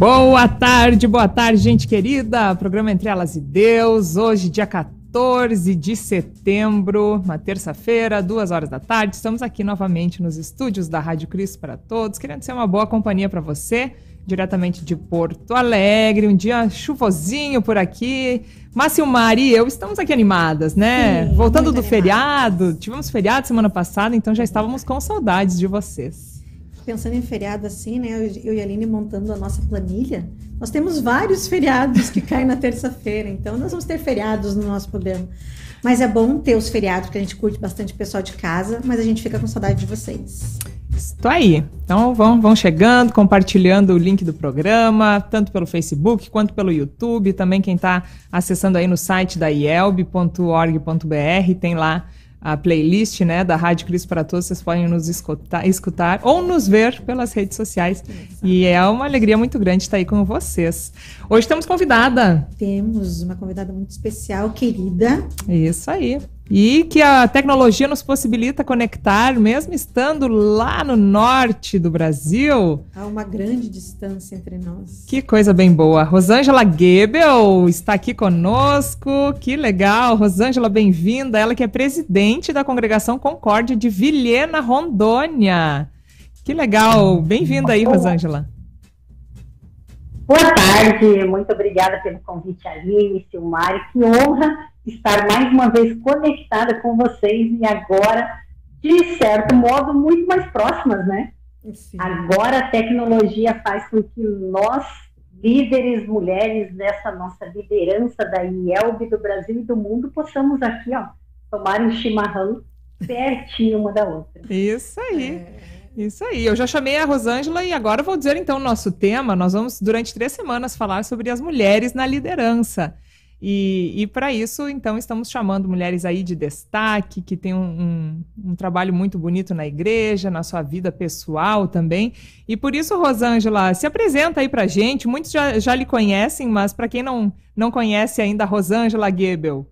Boa tarde, boa tarde, gente querida. Programa Entre Elas e Deus. Hoje, dia 14 de setembro, uma terça-feira, duas horas da tarde. Estamos aqui novamente nos estúdios da Rádio Cristo para Todos, querendo ser uma boa companhia para você, diretamente de Porto Alegre. Um dia chuvosinho por aqui. Márcio Mari e eu estamos aqui animadas, né? Sim, Voltando do feriado. Tivemos feriado semana passada, então já estávamos com saudades de vocês. Pensando em feriado assim, né? Eu, e a Aline montando a nossa planilha. Nós temos vários feriados que caem na terça-feira, então nós vamos ter feriados no nosso programa. Mas é bom ter os feriados, porque a gente curte bastante o pessoal de casa, mas a gente fica com saudade de vocês. Estou aí. Então vão, vão chegando, compartilhando o link do programa, tanto pelo Facebook quanto pelo YouTube. Também quem está acessando aí no site da ielb.org.br tem lá a playlist né, da Rádio Cristo para Todos. Vocês podem nos escutar, escutar ou nos ver pelas redes sociais. E é uma alegria muito grande estar aí com vocês. Hoje temos convidada. Temos uma convidada muito especial, querida. Isso aí. E que a tecnologia nos possibilita conectar, mesmo estando lá no norte do Brasil. Há uma grande distância entre nós. Que coisa bem boa. Rosângela Gebel está aqui conosco. Que legal. Rosângela, bem-vinda. Ela que é presidente da Congregação Concórdia de Vilhena, Rondônia. Que legal. Bem-vinda aí, Rosângela. Boa tarde, muito obrigada pelo convite, Aline, Silmari. Que honra estar mais uma vez conectada com vocês e agora, de certo modo, muito mais próximas, né? Sim. Agora a tecnologia faz com que nós, líderes, mulheres dessa nossa liderança da IELB do Brasil e do mundo, possamos aqui, ó, tomar um chimarrão pertinho uma da outra. Isso aí. É. Isso aí, eu já chamei a Rosângela e agora vou dizer então o nosso tema. Nós vamos, durante três semanas, falar sobre as mulheres na liderança. E, e para isso, então, estamos chamando mulheres aí de destaque, que têm um, um, um, trabalho muito bonito na igreja, na sua vida pessoal também. E por isso, Rosângela, se apresenta aí para gente. Muitos já, já lhe conhecem, mas para quem não, não conhece ainda, Rosângela Gebel.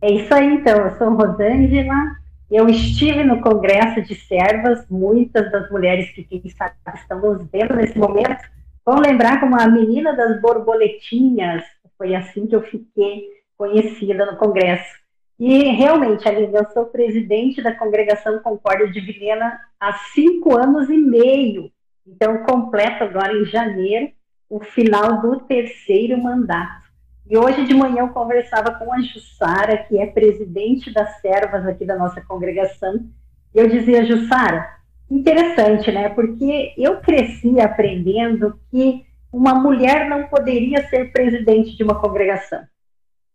É isso aí, então. Eu sou Rosângela, eu estive no Congresso de Servas, muitas das mulheres que, quem sabe, estão nos vendo nesse momento vão lembrar como a menina das borboletinhas, foi assim que eu fiquei conhecida no Congresso. E realmente, Aline, eu sou presidente da Congregação Concórdia de Vilhena há cinco anos e meio. Então, completo agora em janeiro o final do terceiro mandato. E hoje de manhã eu conversava com a Jussara, que é presidente das servas aqui da nossa congregação, e eu dizia, Jussara, interessante, né? Porque eu cresci aprendendo que uma mulher não poderia ser presidente de uma congregação.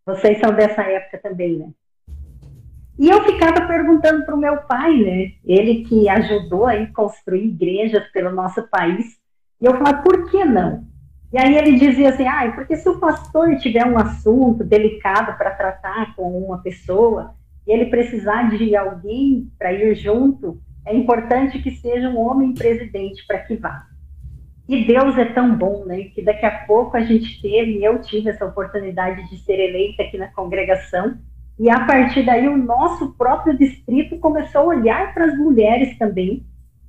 Vocês são dessa época também, né? E eu ficava perguntando para o meu pai, né? Ele que ajudou a construir igrejas pelo nosso país. E eu falava, por que não? E aí ele dizia assim, ah, porque se o pastor tiver um assunto delicado para tratar com uma pessoa, e ele precisar de alguém para ir junto, é importante que seja um homem presidente para que vá. E Deus é tão bom, né? Que daqui a pouco a gente teve, e eu tive essa oportunidade de ser eleita aqui na congregação, e a partir daí o nosso próprio distrito começou a olhar para as mulheres também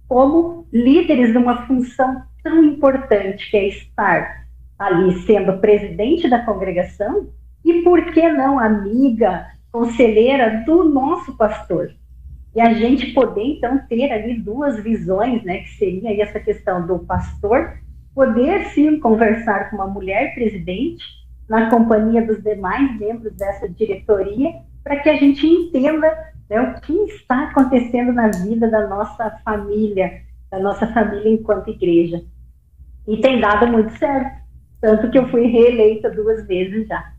como líderes de uma função tão importante que é estar ali sendo presidente da congregação e por que não amiga, conselheira do nosso pastor. E a gente poder então ter ali duas visões, né, que seria aí essa questão do pastor poder sim conversar com uma mulher presidente na companhia dos demais membros dessa diretoria, para que a gente entenda né, o que está acontecendo na vida da nossa família, da nossa família enquanto igreja. E tem dado muito certo. Tanto que eu fui reeleita duas vezes já.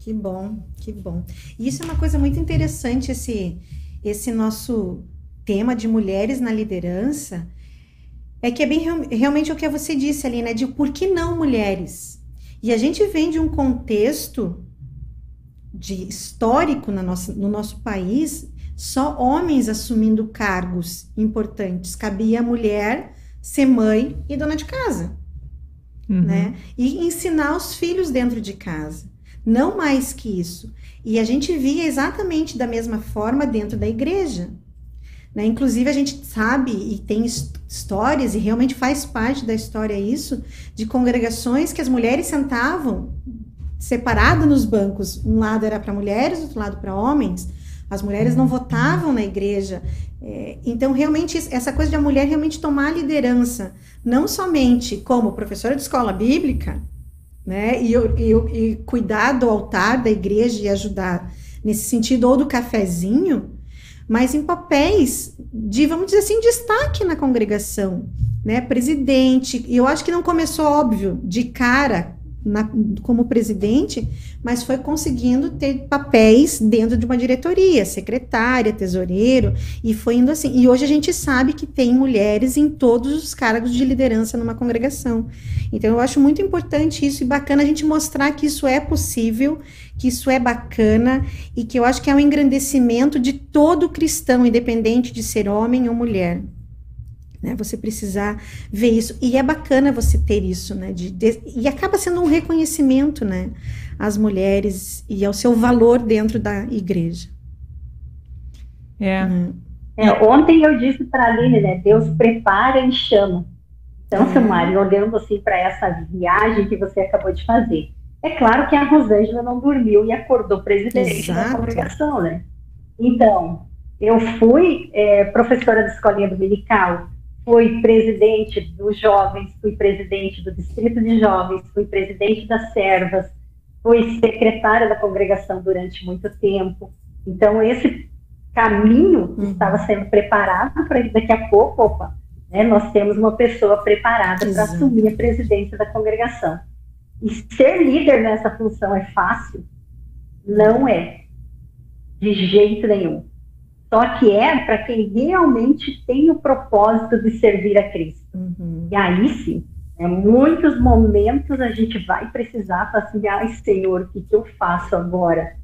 Que bom, que bom. Isso é uma coisa muito interessante, esse, esse nosso tema de mulheres na liderança. É que é bem realmente o que você disse ali, né? De por que não mulheres? E a gente vem de um contexto de histórico na nossa, no nosso país, só homens assumindo cargos importantes. Cabia a mulher ser mãe e dona de casa uhum. né? E ensinar os filhos dentro de casa. Não mais que isso. E a gente via exatamente da mesma forma dentro da igreja. Né? Inclusive, a gente sabe e tem histórias, e realmente faz parte da história isso, de congregações que as mulheres sentavam separadas nos bancos. Um lado era para mulheres, outro lado para homens. As mulheres não votavam na igreja. É, então, realmente, essa coisa de a mulher realmente tomar liderança, não somente como professora de escola bíblica, né, e, e, e cuidar do altar da igreja e ajudar nesse sentido, ou do cafezinho, mas em papéis de, vamos dizer assim, destaque na congregação, né? Presidente, e eu acho que não começou óbvio de cara na, como presidente, mas foi conseguindo ter papéis dentro de uma diretoria, secretária, tesoureiro, e foi indo assim. E hoje a gente sabe que tem mulheres em todos os cargos de liderança numa congregação. Então eu acho muito importante isso e bacana a gente mostrar que isso é possível, que isso é bacana e que eu acho que é um engrandecimento de todo cristão, independente de ser homem ou mulher né? Você precisar ver isso. E é bacana você ter isso, né? De, de, e acaba sendo um reconhecimento, né? Às mulheres e ao seu valor dentro da igreja. É. Uhum. é ontem eu disse para a Aline, né? Deus prepara e chama. Então, é. Silmari, olhando assim para essa viagem que você acabou de fazer. É claro que a Rosângela não dormiu e acordou presidente Exato. da congregação, né? Então, eu fui é, professora de escolinha dominical, fui presidente dos jovens, fui presidente do distrito de jovens, fui presidente das servas, fui secretária da congregação durante muito tempo. Então, esse caminho uhum. estava sendo preparado para daqui a pouco, opa, né, nós temos uma pessoa preparada para assumir a presidência da congregação. E ser líder nessa função é fácil? Não é, de jeito nenhum. Só que é para quem realmente tem o propósito de servir a Cristo. Uhum. E aí sim, em muitos momentos a gente vai precisar falar assim, ai Senhor, o que, que eu faço agora?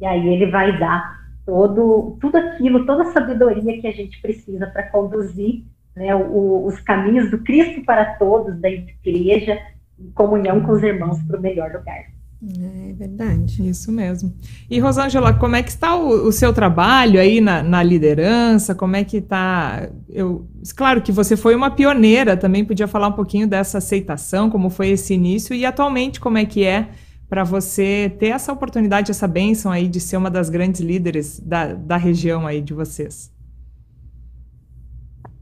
E aí ele vai dar todo, tudo aquilo, toda a sabedoria que a gente precisa para conduzir né, o, os caminhos do Cristo para todos, da igreja, em comunhão com os irmãos para o melhor lugar. É verdade. Isso mesmo. E Rosângela, como é que está o, o seu trabalho aí na, na, liderança? Como é que está? Eu, claro que você foi uma pioneira, também podia falar um pouquinho dessa aceitação, como foi esse início e atualmente como é que é para você ter essa oportunidade, essa bênção aí de ser uma das grandes líderes da, da região aí de vocês.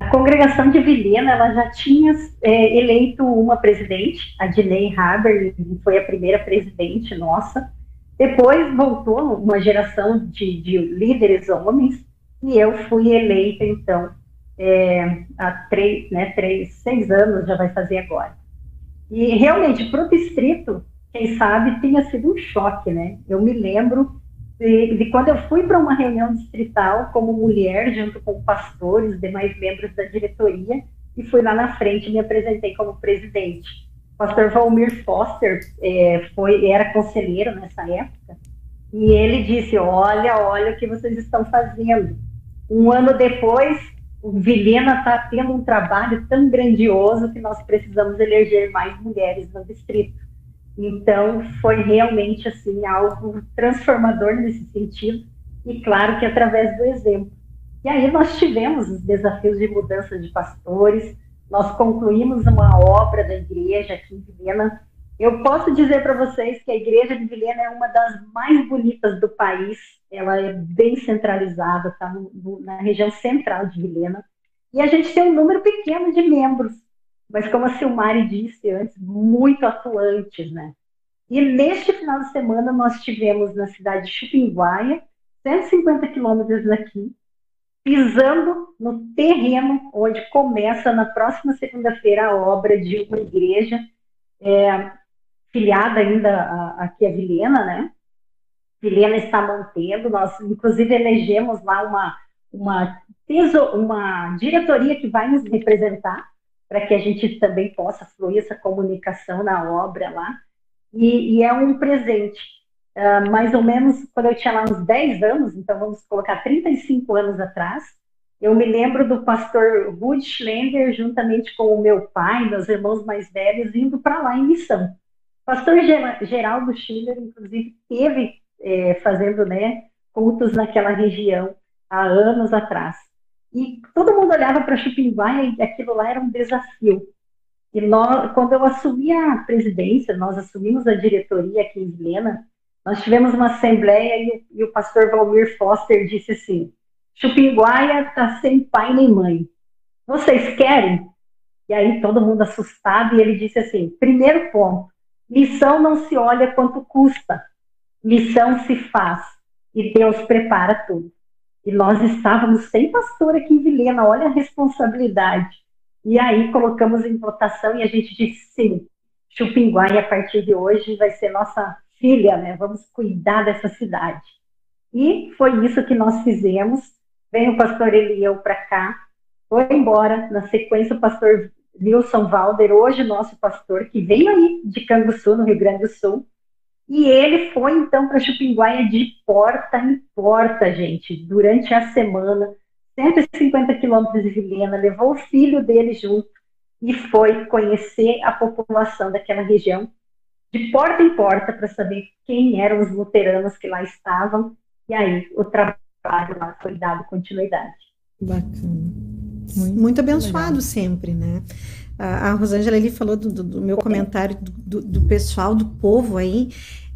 A congregação de Vilhena, ela já tinha é, eleito uma presidente, a Dinei Haber, foi a primeira presidente nossa. Depois voltou uma geração de, de líderes homens e eu fui eleita, então, é, há três, né, três, seis anos já vai fazer agora. E realmente, para o distrito, quem sabe, tenha sido um choque, né? Eu me lembro de, de quando eu fui para uma reunião distrital como mulher, junto com pastores, demais membros da diretoria, e fui lá na frente e me apresentei como presidente. O pastor Valmir Foster é, foi, era conselheiro nessa época, e ele disse: Olha, olha o que vocês estão fazendo. Um ano depois, o Vilhena está tendo um trabalho tão grandioso que nós precisamos eleger mais mulheres no distrito. Então, foi realmente assim algo transformador nesse sentido, e claro que através do exemplo. E aí nós tivemos os desafios de mudança de pastores, nós concluímos uma obra da igreja aqui em Vilhena. Eu posso dizer para vocês que a igreja de Vilhena é uma das mais bonitas do país, ela é bem centralizada, está na região central de Vilhena, e a gente tem um número pequeno de membros, mas como a Silmari disse antes, muito atuantes, né? E neste final de semana nós tivemos na cidade de Chupinguaia, 150 quilômetros daqui, pisando no terreno onde começa na próxima segunda-feira a obra de uma igreja é, filiada ainda aqui a Vilhena, né? Vilhena está mantendo, nós inclusive elegemos lá uma, uma, uma diretoria que vai nos representar, para que a gente também possa fluir essa comunicação na obra lá. E, e é um presente. Uh, mais ou menos quando eu tinha lá uns 10 anos, então vamos colocar 35 anos atrás, eu me lembro do pastor Ruth Schlender, juntamente com o meu pai, meus irmãos mais velhos, indo para lá em missão. O pastor Geraldo Schiller, inclusive, teve é, fazendo né, cultos naquela região há anos atrás. E todo mundo olhava para Chupinguaia e aquilo lá era um desafio. E nós, quando eu assumi a presidência, nós assumimos a diretoria aqui em Vilhena, nós tivemos uma assembleia e, e o pastor Valmir Foster disse assim: Chupinguaia está sem pai nem mãe. Vocês querem? E aí todo mundo assustado e ele disse assim: primeiro ponto, missão não se olha quanto custa, missão se faz e Deus prepara tudo. E nós estávamos sem pastor aqui em Vilena, olha a responsabilidade. E aí colocamos em votação e a gente disse sim, Chupinguai a partir de hoje vai ser nossa filha, né? Vamos cuidar dessa cidade. E foi isso que nós fizemos. Vem o pastor Eliel para cá, foi embora. Na sequência, o pastor Wilson Valder, hoje nosso pastor, que veio aí de Canguçu, no Rio Grande do Sul. E ele foi então para Chupinguaia de porta em porta, gente, durante a semana, 150 quilômetros de Vilhena, levou o filho dele junto e foi conhecer a população daquela região de porta em porta para saber quem eram os luteranos que lá estavam. E aí o trabalho lá foi dado continuidade. Bacana. Muito, Muito abençoado legal. sempre, né? A, Rosângela ali falou do, do, do meu comentário do, do, pessoal, do povo aí.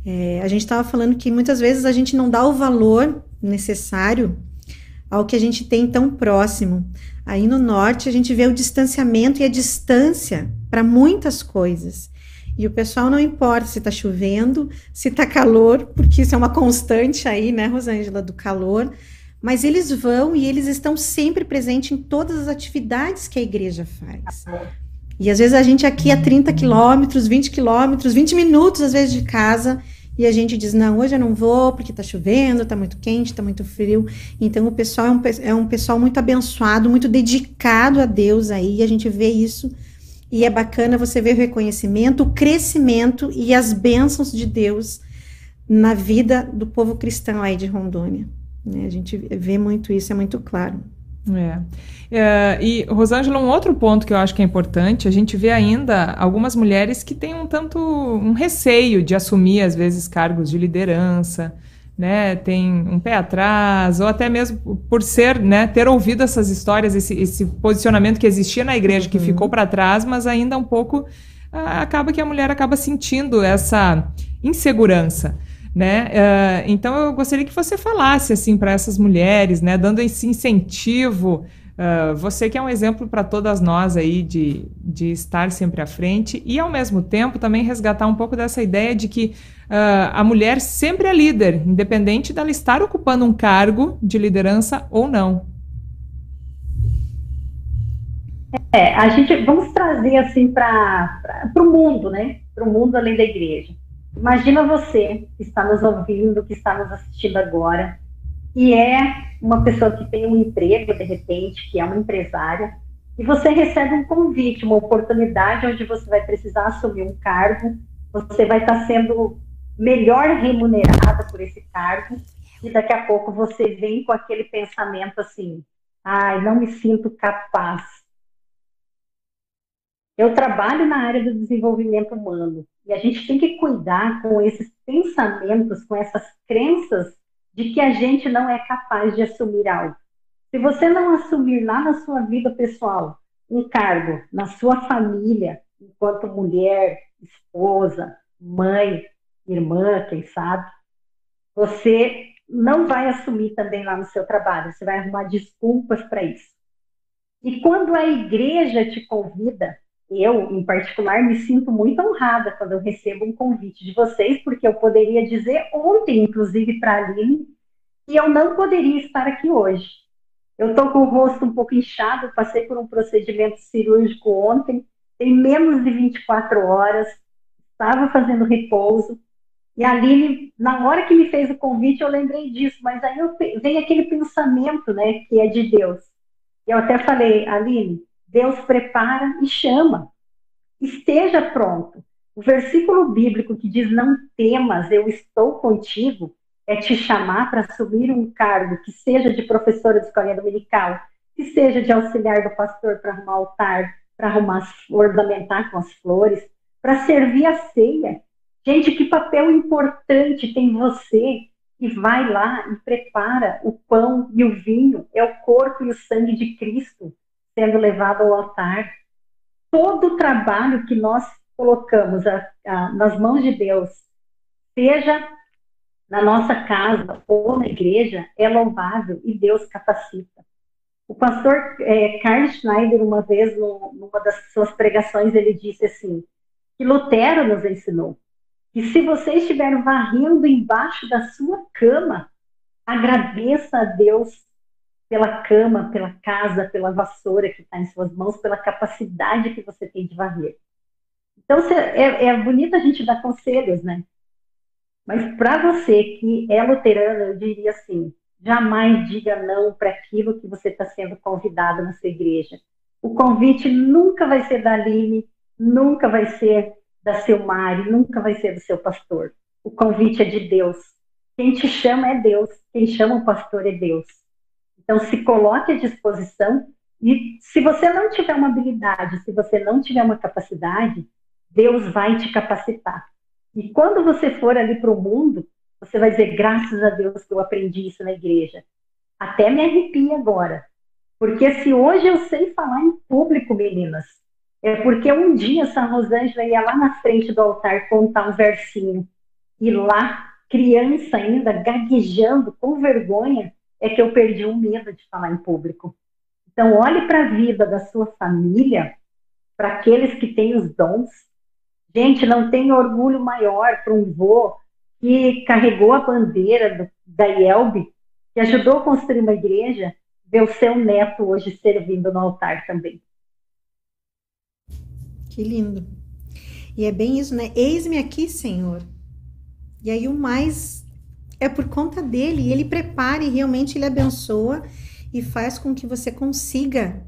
É, a gente estava falando que muitas vezes a gente não dá o valor necessário ao que a gente tem tão próximo. Aí no norte a gente vê o distanciamento e a distância para muitas coisas. E o pessoal não importa se está chovendo, se está calor, porque isso é uma constante aí, né, Rosângela, do calor. Mas eles vão e eles estão sempre presentes em todas as atividades que a igreja faz. E às vezes a gente aqui a 30 quilômetros, 20 quilômetros, 20 minutos às vezes de casa, e a gente diz: não, hoje eu não vou porque está chovendo, está muito quente, está muito frio. Então o pessoal é um, é um pessoal muito abençoado, muito dedicado a Deus aí, e a gente vê isso e é bacana você ver o reconhecimento, o crescimento e as bênçãos de Deus na vida do povo cristão aí de Rondônia. Né? A gente vê muito isso, é muito claro. É. é. e, Rosângela, um outro ponto que eu acho que é importante, a gente vê ainda algumas mulheres que têm um tanto um receio de assumir, às vezes, cargos de liderança, né, tem um pé atrás, ou até mesmo por ser, né, ter ouvido essas histórias, esse, esse posicionamento que existia na igreja, uhum. que ficou para trás, mas ainda um pouco ah, acaba que a mulher acaba sentindo essa insegurança. Né? Uh, então eu gostaria que você falasse assim para essas mulheres, né, dando esse incentivo Uh, você que é um exemplo para todas nós aí de, de estar sempre à frente e, ao mesmo tempo, também resgatar um pouco dessa ideia de que uh, a mulher sempre é líder, independente dela estar ocupando um cargo de liderança ou não. É, a gente vamos trazer assim para o mundo, né? Para o mundo além da igreja. Imagina você que está nos ouvindo, que está nos assistindo agora, e é uma pessoa que tem um emprego, de repente, que é uma empresária, e você recebe um convite, uma oportunidade onde você vai precisar assumir um cargo, você vai estar sendo melhor remunerada por esse cargo, e daqui a pouco você vem com aquele pensamento assim: ai, não me sinto capaz. Eu trabalho na área do desenvolvimento humano e a gente tem que cuidar com esses pensamentos, com essas crenças de que a gente não é capaz de assumir algo. Se você não assumir lá na sua vida pessoal um cargo na sua família, enquanto mulher, esposa, mãe, irmã, quem sabe, você não vai assumir também lá no seu trabalho, você vai arrumar desculpas para isso. E quando a igreja te convida eu, em particular, me sinto muito honrada quando eu recebo um convite de vocês, porque eu poderia dizer ontem, inclusive, para a Aline, que eu não poderia estar aqui hoje. Eu estou com o rosto um pouco inchado, passei por um procedimento cirúrgico ontem, tem menos de 24 horas, estava fazendo repouso, e a Aline, na hora que me fez o convite, eu lembrei disso, mas aí eu, vem aquele pensamento, né, que é de Deus. Eu até falei, Aline, Deus prepara e chama. Esteja pronto. O versículo bíblico que diz: Não temas, eu estou contigo, é te chamar para assumir um cargo que seja de professora de escola dominical, que seja de auxiliar do pastor para arrumar altar, para arrumar, ornamentar com as flores, para servir a ceia. Gente, que papel importante tem você e vai lá e prepara o pão e o vinho, é o corpo e o sangue de Cristo sendo levado ao altar. Todo o trabalho que nós colocamos a, a, nas mãos de Deus, seja na nossa casa ou na igreja, é louvável e Deus capacita. O pastor é, Schneider, uma vez, no, numa das suas pregações, ele disse assim, que Lutero nos ensinou, que se você estiver varrendo embaixo da sua cama, agradeça a Deus pela cama, pela casa, pela vassoura que está em suas mãos, pela capacidade que você tem de varrer. Então, é, é bonito a gente dar conselhos, né? Mas para você que é luterano, eu diria assim: jamais diga não para aquilo que você está sendo convidado na sua igreja. O convite nunca vai ser da Aline, nunca vai ser da seu Mari, nunca vai ser do seu pastor. O convite é de Deus. Quem te chama é Deus, quem chama o pastor é Deus. Então, se coloque à disposição e se você não tiver uma habilidade, se você não tiver uma capacidade, Deus vai te capacitar. E quando você for ali para o mundo, você vai dizer, graças a Deus que eu aprendi isso na igreja. Até me arrepia agora. Porque se hoje eu sei falar em público, meninas, é porque um dia São Rosângela ia lá na frente do altar contar um versinho. E lá, criança ainda, gaguejando, com vergonha, é que eu perdi o medo de falar em público. Então, olhe para a vida da sua família, para aqueles que têm os dons. Gente, não tem orgulho maior para um vô que carregou a bandeira do, da IELB, que ajudou a construir uma igreja, ver o seu neto hoje servindo no altar também. Que lindo. E é bem isso, né? Eis-me aqui, Senhor. E aí o mais é por conta dele, e ele prepara e realmente ele abençoa e faz com que você consiga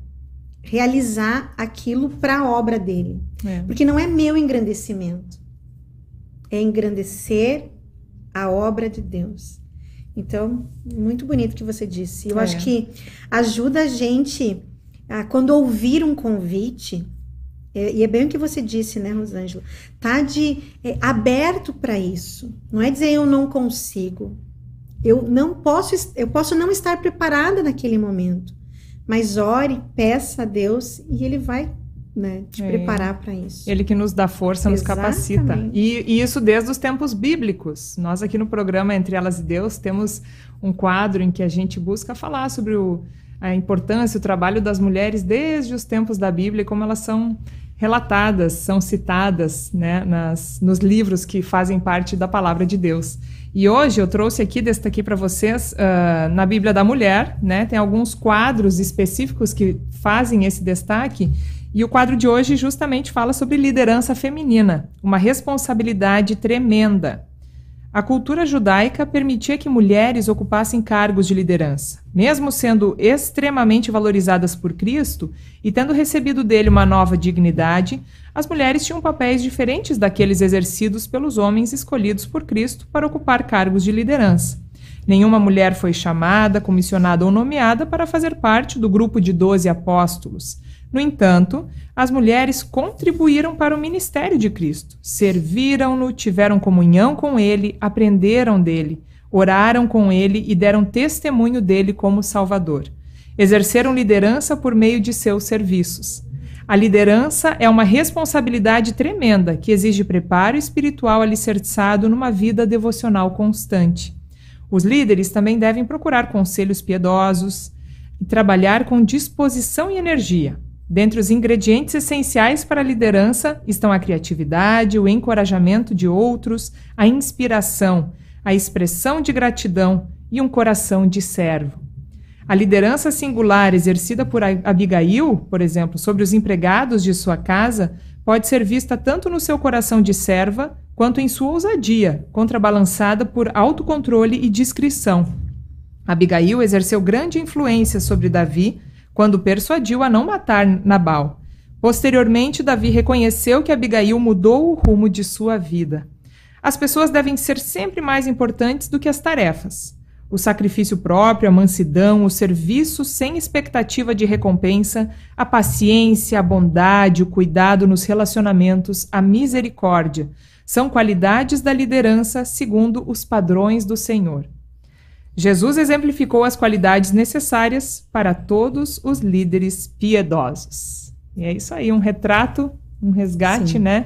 realizar aquilo para a obra dele. É. Porque não é meu engrandecimento, é engrandecer a obra de Deus. Então, muito bonito que você disse. Eu é. acho que ajuda a gente, a, quando ouvir um convite, é, e é bem o que você disse, né, Rosângela? Tá de é, aberto para isso. Não é dizer eu não consigo. Eu não posso, eu posso não estar preparada naquele momento. Mas ore, peça a Deus e ele vai né, te é. preparar para isso. Ele que nos dá força, nos capacita. E, e, isso desde os tempos bíblicos. Nós aqui no programa Entre Elas e Deus temos um quadro em que a gente busca falar sobre o, a importância, o trabalho das mulheres desde os tempos da Bíblia e como elas são relatadas, são citadas né, nas, nos livros que fazem parte da palavra de Deus. E hoje eu trouxe aqui, destaquei para vocês, uh, na Bíblia da Mulher, né, tem alguns quadros específicos que fazem esse destaque. E o quadro de hoje justamente fala sobre liderança feminina, uma responsabilidade tremenda. A cultura judaica permitia que mulheres ocupassem cargos de liderança. Mesmo sendo extremamente valorizadas por Cristo e tendo recebido dele uma nova dignidade, as mulheres tinham papéis diferentes daqueles exercidos pelos homens escolhidos por Cristo para ocupar cargos de liderança. Nenhuma mulher foi chamada, comissionada ou nomeada para fazer parte do grupo de doze apóstolos. No entanto, as mulheres contribuíram para o ministério de Cristo, serviram-no, tiveram comunhão com ele, aprenderam dele, oraram com ele e deram testemunho dele como Salvador. Exerceram liderança por meio de seus serviços. A liderança é uma responsabilidade tremenda que exige preparo espiritual alicerçado numa vida devocional constante. Os líderes também devem procurar conselhos piedosos e trabalhar com disposição e energia, Dentre os ingredientes essenciais para a liderança estão a criatividade, o encorajamento de outros, a inspiração, a expressão de gratidão e um coração de servo. A liderança singular exercida por Abigail, por exemplo, sobre os empregados de sua casa, pode ser vista tanto no seu coração de serva quanto em sua ousadia, contrabalançada por autocontrole e discrição. Abigail exerceu grande influência sobre Davi quando persuadiu a não matar Nabal. Posteriormente, Davi reconheceu que Abigail mudou o rumo de sua vida. As pessoas devem ser sempre mais importantes do que as tarefas. O sacrifício próprio, a mansidão, o serviço sem expectativa de recompensa, a paciência, a bondade, o cuidado nos relacionamentos, a misericórdia são qualidades da liderança segundo os padrões do Senhor. Jesus exemplificou as qualidades necessárias para todos os líderes piedosos. E é isso aí, um retrato, um resgate, Sim. né?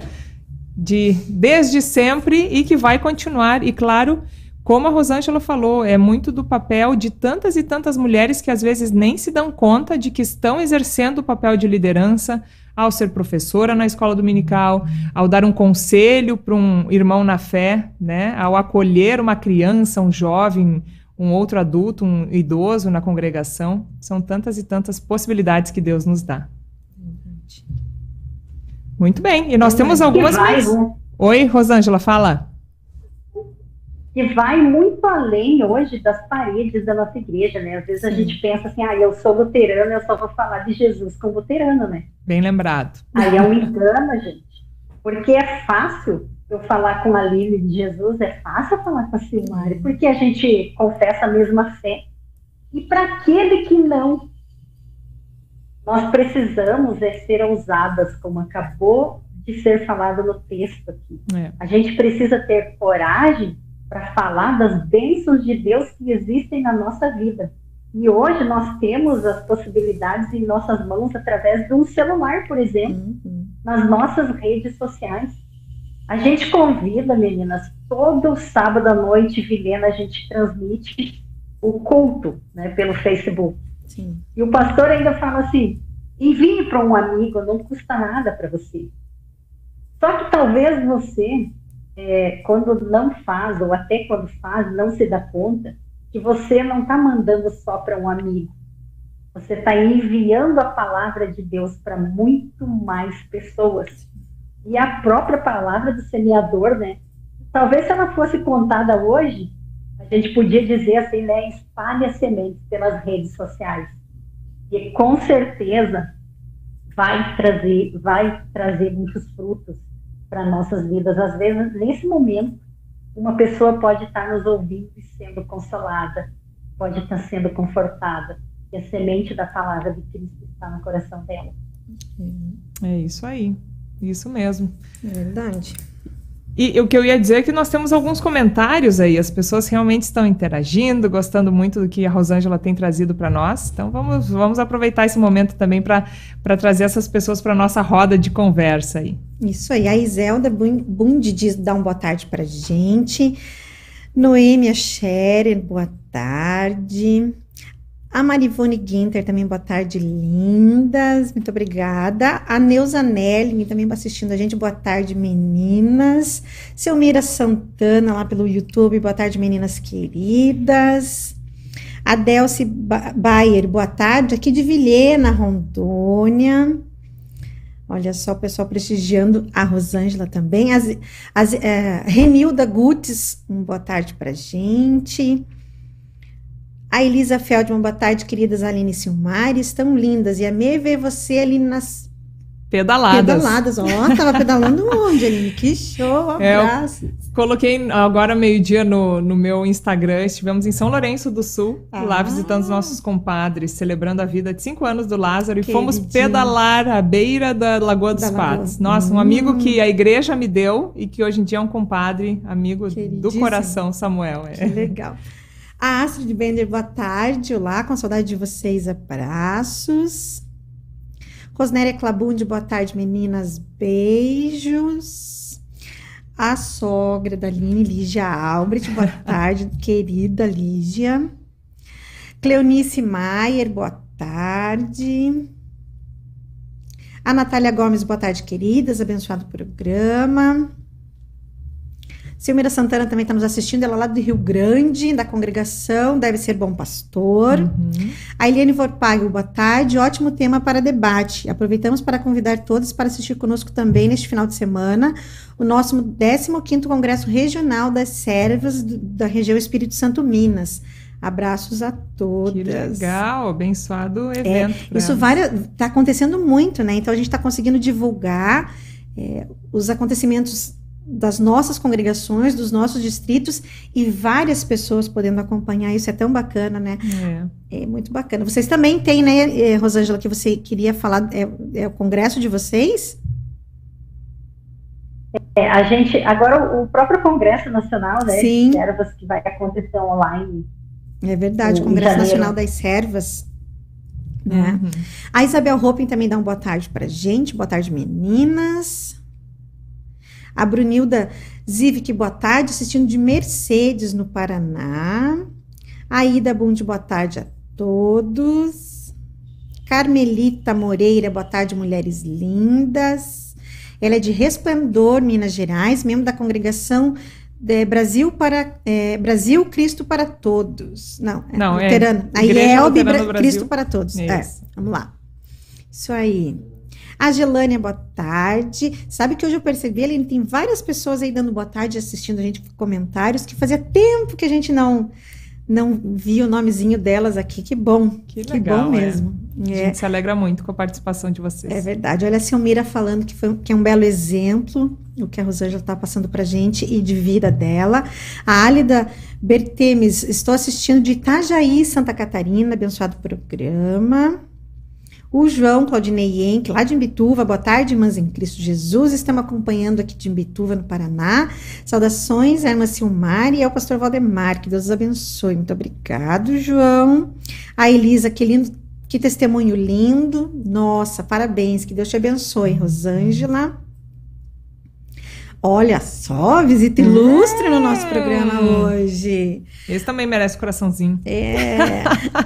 De desde sempre e que vai continuar. E claro, como a Rosângela falou, é muito do papel de tantas e tantas mulheres que às vezes nem se dão conta de que estão exercendo o papel de liderança ao ser professora na escola dominical, ao dar um conselho para um irmão na fé, né, ao acolher uma criança, um jovem, um outro adulto, um idoso na congregação. São tantas e tantas possibilidades que Deus nos dá. Muito bem. E nós temos algumas. Mais... Oi, Rosângela, fala que vai muito além hoje das paredes da nossa igreja, né? Às vezes Sim. a gente pensa assim, ah, eu sou luterano, eu só vou falar de Jesus com luterano, né? Bem lembrado. Aí é um engano, gente. Porque é fácil eu falar com a Lívia de Jesus, é fácil falar com a Silmari, porque a gente confessa a mesma fé. E para aquele que não, nós precisamos é ser ousadas, como acabou de ser falado no texto aqui. É. A gente precisa ter coragem para falar das bênçãos de Deus que existem na nossa vida. E hoje nós temos as possibilidades em nossas mãos através de um celular, por exemplo, uhum. nas nossas redes sociais. A gente convida, meninas, todo sábado à noite, Vilena, a gente transmite o culto né, pelo Facebook. Sim. E o pastor ainda fala assim: envie para um amigo, não custa nada para você. Só que talvez você é, quando não faz, ou até quando faz, não se dá conta que você não está mandando só para um amigo. Você está enviando a palavra de Deus para muito mais pessoas. E a própria palavra do semeador, né? Talvez se ela fosse contada hoje, a gente podia dizer assim, né? Espalhe as sementes pelas redes sociais. E com certeza vai trazer, vai trazer muitos frutos para nossas vidas. Às vezes, nesse momento, uma pessoa pode estar nos ouvindo e sendo consolada, pode estar sendo confortada. E a semente da palavra de Cristo está no coração dela. É isso aí. Isso mesmo. É verdade. E o que eu ia dizer é que nós temos alguns comentários aí, as pessoas realmente estão interagindo, gostando muito do que a Rosângela tem trazido para nós. Então vamos, vamos aproveitar esse momento também para trazer essas pessoas para a nossa roda de conversa aí. Isso aí, a Iselda Bundi diz, dá uma boa tarde para gente. Noêmia Scherer, boa tarde. A Marivone Guinter também, boa tarde, lindas. Muito obrigada. A Neuza Nelling também assistindo a gente. Boa tarde, meninas. Selmira Santana lá pelo YouTube. Boa tarde, meninas queridas. A Delci Bayer, boa tarde. Aqui de Vilhena, Rondônia. Olha só o pessoal prestigiando a Rosângela também. As, as, é, Renilda Gutes, um boa tarde pra gente. A Elisa Feldman, boa tarde, queridas Aline e Silmar, estão lindas. E amei ver você, Aline, nas pedaladas. Pedaladas, ó, oh, tava pedalando onde, Aline? Que show, é, abraço. coloquei agora meio-dia no, no meu Instagram, estivemos em São Lourenço do Sul, ah. lá visitando os nossos compadres, celebrando a vida de cinco anos do Lázaro, e fomos pedalar à beira da Lagoa dos da Patos. Lagoa. Nossa, um hum. amigo que a igreja me deu e que hoje em dia é um compadre, amigo do coração, Samuel. É. Que legal. A Astrid Bender, boa tarde. Olá, com saudade de vocês. Abraços. Rosnéria Clabunde, boa tarde, meninas. Beijos. A sogra da Aline, Lígia Albrecht, boa tarde, querida Lígia. Cleonice Maier, boa tarde. A Natália Gomes, boa tarde, queridas. Abençoado programa. Silmira Santana também está nos assistindo, ela é lá do Rio Grande, da congregação, deve ser bom pastor. Uhum. A Eliane Vorpago, boa tarde, ótimo tema para debate. Aproveitamos para convidar todos para assistir conosco também neste final de semana o nosso 15º Congresso Regional das Servas da região Espírito Santo Minas. Abraços a todas. Que legal, abençoado é, evento. É, isso está acontecendo muito, né? Então a gente está conseguindo divulgar é, os acontecimentos das nossas congregações, dos nossos distritos e várias pessoas podendo acompanhar isso é tão bacana, né? É, é muito bacana. Vocês também têm, né, eh, Rosângela, que você queria falar, é, é o congresso de vocês? É, a gente, agora o próprio Congresso Nacional, né, Sim. de Ervas, que vai acontecer online É verdade, o Congresso Nacional das Servas. Né? Uhum. A Isabel Hopin também dá uma boa tarde pra gente. Boa tarde, meninas. A Brunilda Zivic, boa tarde, assistindo de Mercedes, no Paraná. A Ida Bund, boa tarde a todos. Carmelita Moreira, boa tarde, mulheres lindas. Ela é de Resplendor, Minas Gerais, membro da congregação é, Brasil para é, Brasil Cristo para todos. Não, é Não, luterano. É, a IELB Cristo para todos. É, vamos lá. Isso aí. A Gelânia, boa tarde. Sabe que hoje eu percebi, ele tem várias pessoas aí dando boa tarde, assistindo a gente comentários, que fazia tempo que a gente não não via o nomezinho delas aqui. Que bom. Que legal. Que bom é. mesmo. É. A gente se alegra muito com a participação de vocês. É verdade. Olha a Silmira falando que, foi, que é um belo exemplo o que a Rosângela está passando para gente e de vida dela. A Álida Bertemes, estou assistindo de Itajaí, Santa Catarina, abençoado programa. O João Claudinei Enck, lá de Imbituva, boa tarde, irmãs em Cristo Jesus. Estamos acompanhando aqui de Imbituva, no Paraná. Saudações à irmã Silmar e ao pastor Valdemar, que Deus os abençoe. Muito obrigado, João. A Elisa, que lindo, que testemunho lindo. Nossa, parabéns, que Deus te abençoe, Rosângela. Olha só, visita ilustre no nosso programa hoje. Esse também merece coraçãozinho. É.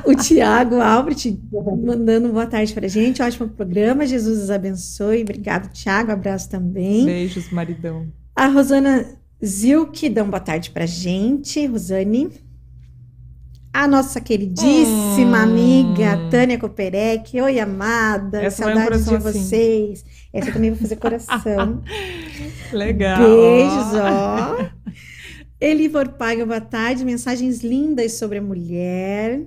O Tiago Albert mandando boa tarde pra gente. Ótimo programa. Jesus os abençoe. Obrigado, Tiago. Abraço também. Beijos, maridão. A Rosana Zilke dá uma boa tarde pra gente. Rosane a nossa queridíssima hum. amiga Tânia Koperek. Oi, amada. Essa Saudades um de assim. Essa também vou fazer coração. Legal. Beijos, ó. Elivor Paga, boa tarde. Mensagens lindas sobre a mulher.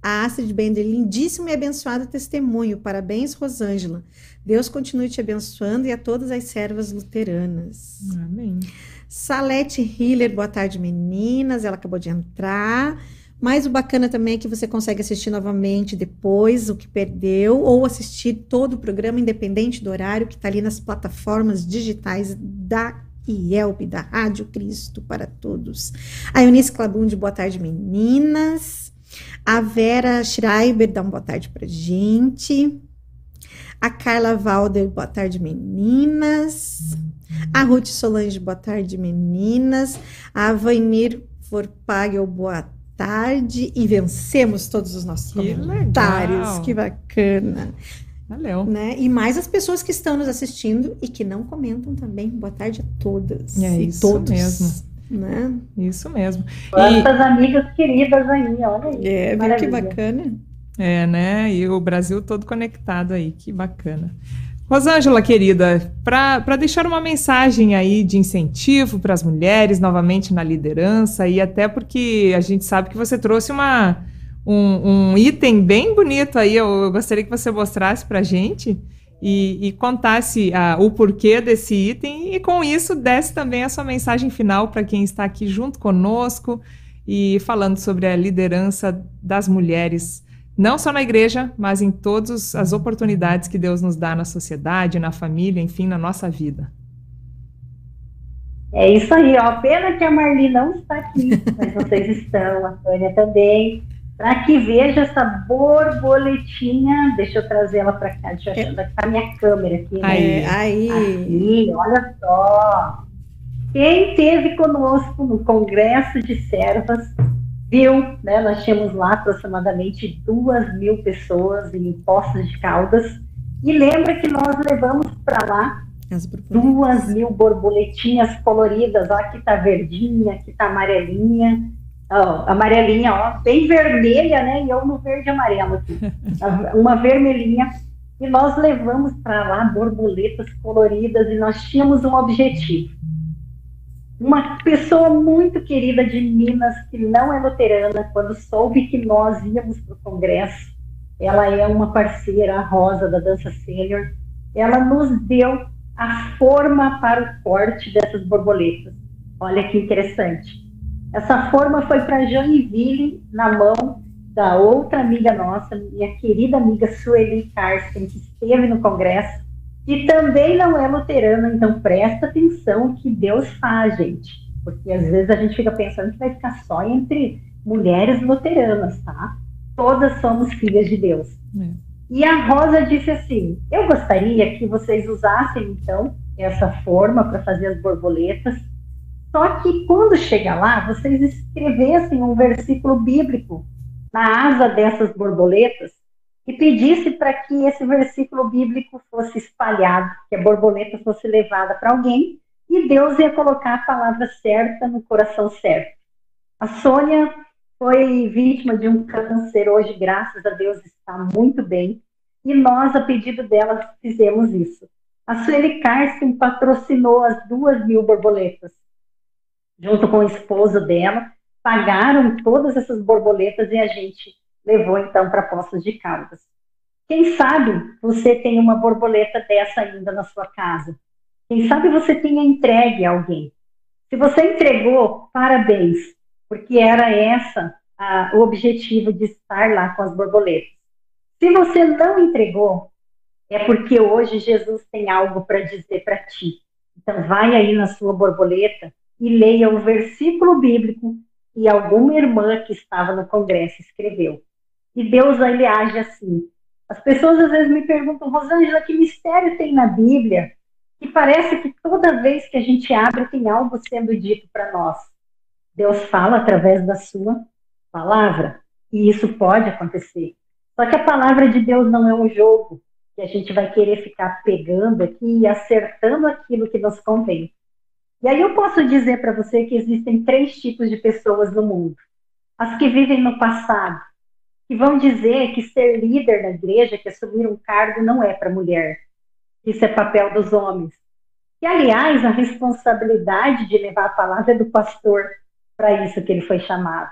A Astrid Bender, lindíssimo e abençoado testemunho. Parabéns, Rosângela. Deus continue te abençoando e a todas as servas luteranas. Amém. Salete Hiller, boa tarde, meninas. Ela acabou de entrar. Mas o bacana também é que você consegue assistir novamente depois o que perdeu, ou assistir todo o programa, independente do horário, que está ali nas plataformas digitais da IELP, da Rádio Cristo para Todos. A Eunice Clabundi, boa tarde, meninas. A Vera Schreiber, dá uma boa tarde para gente. A Carla Valder, boa tarde, meninas. A Ruth Solange, boa tarde, meninas. A Vainir Forpagel, boa tarde. E vencemos todos os nossos que comentários. Legal. Que bacana. Valeu. Né? E mais as pessoas que estão nos assistindo e que não comentam também. Boa tarde a todas. É e isso todos. mesmo. Né? Isso mesmo. Quantas e... amigas queridas aí, olha aí. É, viu que bacana. É, né? E o Brasil todo conectado aí, que bacana. Rosângela, querida, para deixar uma mensagem aí de incentivo para as mulheres novamente na liderança, e até porque a gente sabe que você trouxe uma, um, um item bem bonito aí, eu, eu, gostaria que você mostrasse para a gente e, e contasse uh, o porquê desse item, e com isso desse também a sua mensagem final para quem está aqui junto conosco e falando sobre a liderança das mulheres não só na igreja, mas em todas as oportunidades que Deus nos dá na sociedade, na família, enfim, na nossa vida. É isso aí, ó. Pena que a Marli não está aqui, mas vocês estão, a Tânia também. Para que veja essa borboletinha, deixa eu trazer ela para cá, deixa eu achar, é. tá a minha câmera aqui. Né? Aí, aí. Aí, olha só. Quem teve conosco no Congresso de Servas viu, né, nós tínhamos lá aproximadamente duas mil pessoas em Poços de Caldas, e lembra que nós levamos para lá duas mil borboletinhas coloridas, ó, aqui tá verdinha, aqui tá amarelinha, ó, amarelinha, ó, bem vermelha, né, e eu no verde amarelo aqui, uma vermelhinha, e nós levamos para lá borboletas coloridas, e nós tínhamos um objetivo, uma pessoa muito querida de Minas, que não é luterana, quando soube que nós íamos para o congresso, ela é uma parceira, a Rosa, da Dança Sênior, ela nos deu a forma para o corte dessas borboletas. Olha que interessante. Essa forma foi para Joinville, na mão da outra amiga nossa, minha querida amiga Sueli Carsten, que esteve no congresso, e também não é luterana, então presta atenção que Deus faz, gente. Porque às vezes a gente fica pensando que vai ficar só entre mulheres luteranas, tá? Todas somos filhas de Deus. É. E a Rosa disse assim: Eu gostaria que vocês usassem, então, essa forma para fazer as borboletas. Só que quando chegar lá, vocês escrevessem um versículo bíblico na asa dessas borboletas e pedisse para que esse versículo bíblico fosse espalhado, que a borboleta fosse levada para alguém e Deus ia colocar a palavra certa no coração certo. A Sônia foi vítima de um câncer, hoje, graças a Deus, está muito bem. E nós, a pedido dela, fizemos isso. A Sueli Carsten patrocinou as duas mil borboletas, junto com o esposo dela, pagaram todas essas borboletas e a gente levou então para Poços de Caldas. Quem sabe você tem uma borboleta dessa ainda na sua casa? Quem sabe você tenha entregue alguém? Se você entregou, parabéns porque era essa a, o objetivo de estar lá com as borboletas. Se você não entregou, é porque hoje Jesus tem algo para dizer para ti. Então, vai aí na sua borboleta e leia o versículo bíblico que alguma irmã que estava no congresso escreveu. E Deus ele age assim. As pessoas às vezes me perguntam, Rosângela, que mistério tem na Bíblia que parece que toda vez que a gente abre tem algo sendo dito para nós. Deus fala através da sua palavra. E isso pode acontecer. Só que a palavra de Deus não é um jogo que a gente vai querer ficar pegando aqui e acertando aquilo que nos convém. E aí eu posso dizer para você que existem três tipos de pessoas no mundo. As que vivem no passado, que vão dizer que ser líder na igreja, que assumir um cargo não é para mulher. Isso é papel dos homens. E, aliás, a responsabilidade de levar a palavra é do pastor para isso que ele foi chamado.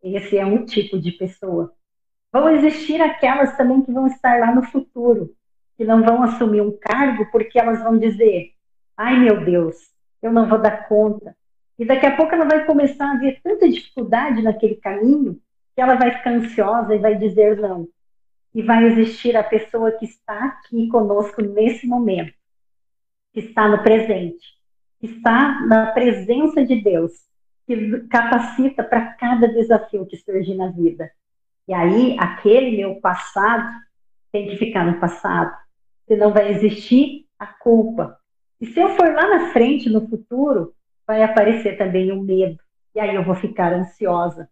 Esse é um tipo de pessoa. Vão existir aquelas também que vão estar lá no futuro, que não vão assumir um cargo porque elas vão dizer: ai meu Deus, eu não vou dar conta. E daqui a pouco ela vai começar a ver tanta dificuldade naquele caminho que ela vai ficar ansiosa e vai dizer não. E vai existir a pessoa que está aqui conosco nesse momento, que está no presente, que está na presença de Deus que capacita para cada desafio que surge na vida. E aí, aquele meu passado tem que ficar no passado, senão vai existir a culpa. E se eu for lá na frente, no futuro, vai aparecer também o medo. E aí eu vou ficar ansiosa.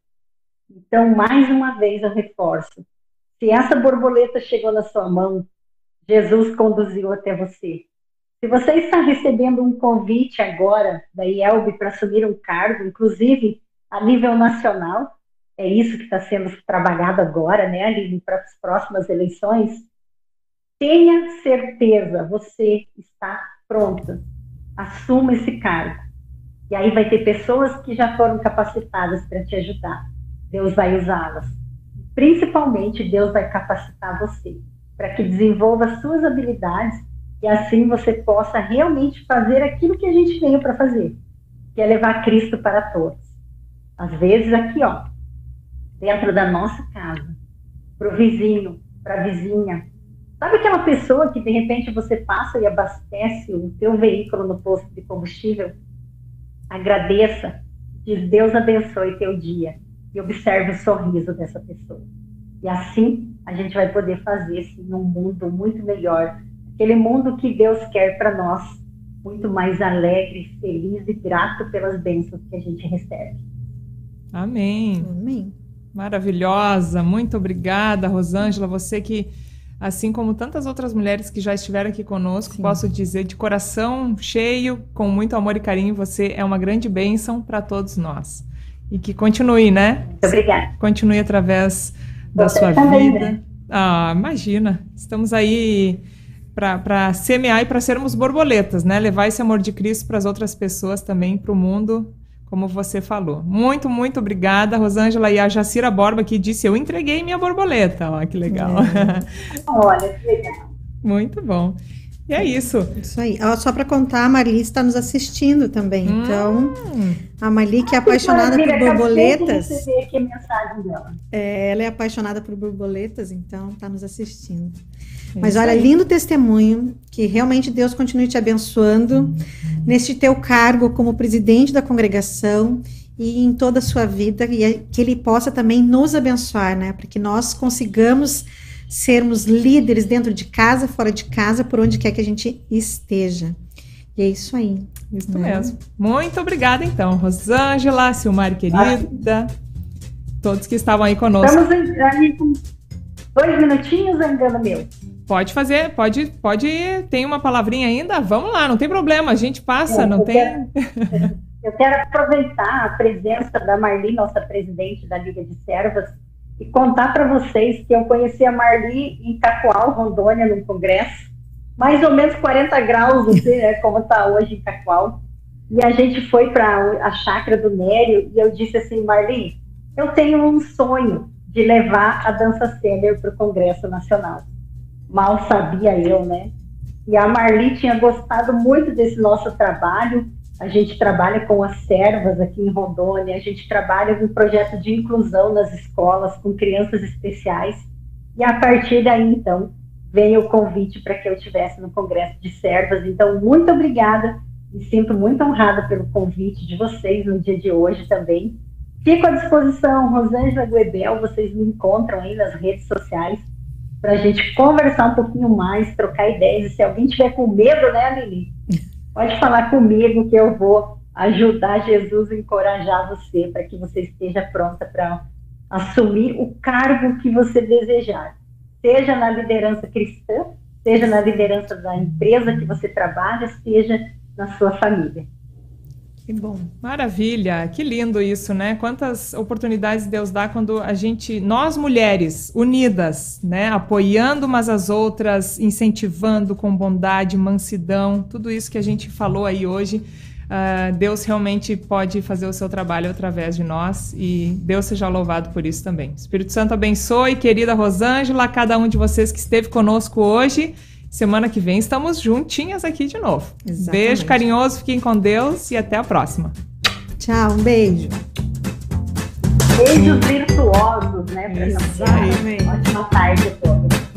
Então, mais uma vez eu reforço: se essa borboleta chegou na sua mão, Jesus conduziu até você. Se você está recebendo um convite agora da IELB para assumir um cargo, inclusive a nível nacional, é isso que está sendo trabalhado agora, né, para as próximas eleições, tenha certeza, você está pronta. Assuma esse cargo. E aí vai ter pessoas que já foram capacitadas para te ajudar. Deus vai usá-las. Principalmente, Deus vai capacitar você para que desenvolva as suas habilidades e assim você possa realmente fazer aquilo que a gente veio para fazer, que é levar Cristo para todos. Às vezes aqui, ó, dentro da nossa casa, para o vizinho, para a vizinha. Sabe aquela pessoa que de repente você passa e abastece o teu veículo no posto de combustível? Agradeça, diz Deus abençoe teu dia e observe o sorriso dessa pessoa. E assim a gente vai poder fazer esse num mundo muito melhor aquele mundo que Deus quer para nós, muito mais alegre, feliz e grato pelas bênçãos que a gente recebe. Amém. Amém. Maravilhosa, muito obrigada, Rosângela. Você que, assim como tantas outras mulheres que já estiveram aqui conosco, Sim. posso dizer de coração cheio, com muito amor e carinho, você é uma grande bênção para todos nós. E que continue, né? Muito obrigada. Continue através da você sua também, vida. Né? Ah, imagina. Estamos aí para semear e para sermos borboletas, né? Levar esse amor de Cristo para as outras pessoas também, para o mundo, como você falou. Muito, muito obrigada, Rosângela. E a Jacira Borba que disse: Eu entreguei minha borboleta. Ó, que legal. É. Olha, que legal. Muito bom. E é isso. Isso aí. Só para contar, a Marli está nos assistindo também. Hum. Então, a Marli, que é apaixonada por borboletas. Aqui a mensagem dela. É, ela é apaixonada por borboletas, então está nos assistindo. É Mas olha, aí. lindo testemunho, que realmente Deus continue te abençoando neste teu cargo como presidente da congregação e em toda a sua vida e que ele possa também nos abençoar, né? Para que nós consigamos sermos líderes dentro de casa, fora de casa, por onde quer que a gente esteja. E é isso aí. Isso né? mesmo. Muito obrigada, então, Rosângela, Silmar querida, todos que estavam aí conosco. Estamos aí com dois minutinhos, engano meu. Pode fazer, pode, pode. Tem uma palavrinha ainda? Vamos lá, não tem problema, a gente passa, é, não tem. Quero, eu quero aproveitar a presença da Marli, nossa presidente da Liga de Servas, e contar para vocês que eu conheci a Marli em Cacoal, Rondônia, no congresso mais ou menos 40 graus, assim, né, como está hoje em Cacoal. E a gente foi para a chácara do Nério e eu disse assim, Marli, eu tenho um sonho de levar a dança célebre para o Congresso Nacional. Mal sabia eu, né? E a Marli tinha gostado muito desse nosso trabalho. A gente trabalha com as servas aqui em Rondônia, a gente trabalha com um projeto de inclusão nas escolas com crianças especiais. E a partir daí, então, veio o convite para que eu estivesse no Congresso de Servas. Então, muito obrigada. Me sinto muito honrada pelo convite de vocês no dia de hoje também. Fico à disposição, Rosângela Guebel, vocês me encontram aí nas redes sociais para a gente conversar um pouquinho mais, trocar ideias. E se alguém tiver com medo, né, Lili? Pode falar comigo que eu vou ajudar Jesus a encorajar você para que você esteja pronta para assumir o cargo que você desejar seja na liderança cristã, seja na liderança da empresa que você trabalha, seja na sua família. Que bom. Maravilha, que lindo isso, né? Quantas oportunidades Deus dá quando a gente, nós mulheres, unidas, né? Apoiando umas às outras, incentivando com bondade, mansidão, tudo isso que a gente falou aí hoje uh, Deus realmente pode fazer o seu trabalho através de nós e Deus seja louvado por isso também. Espírito Santo abençoe, querida Rosângela, cada um de vocês que esteve conosco hoje. Semana que vem estamos juntinhas aqui de novo. Exatamente. Beijo carinhoso, fiquem com Deus e até a próxima. Tchau, um beijo. Beijos virtuosos, né? Exatamente. Ótima tarde a todos.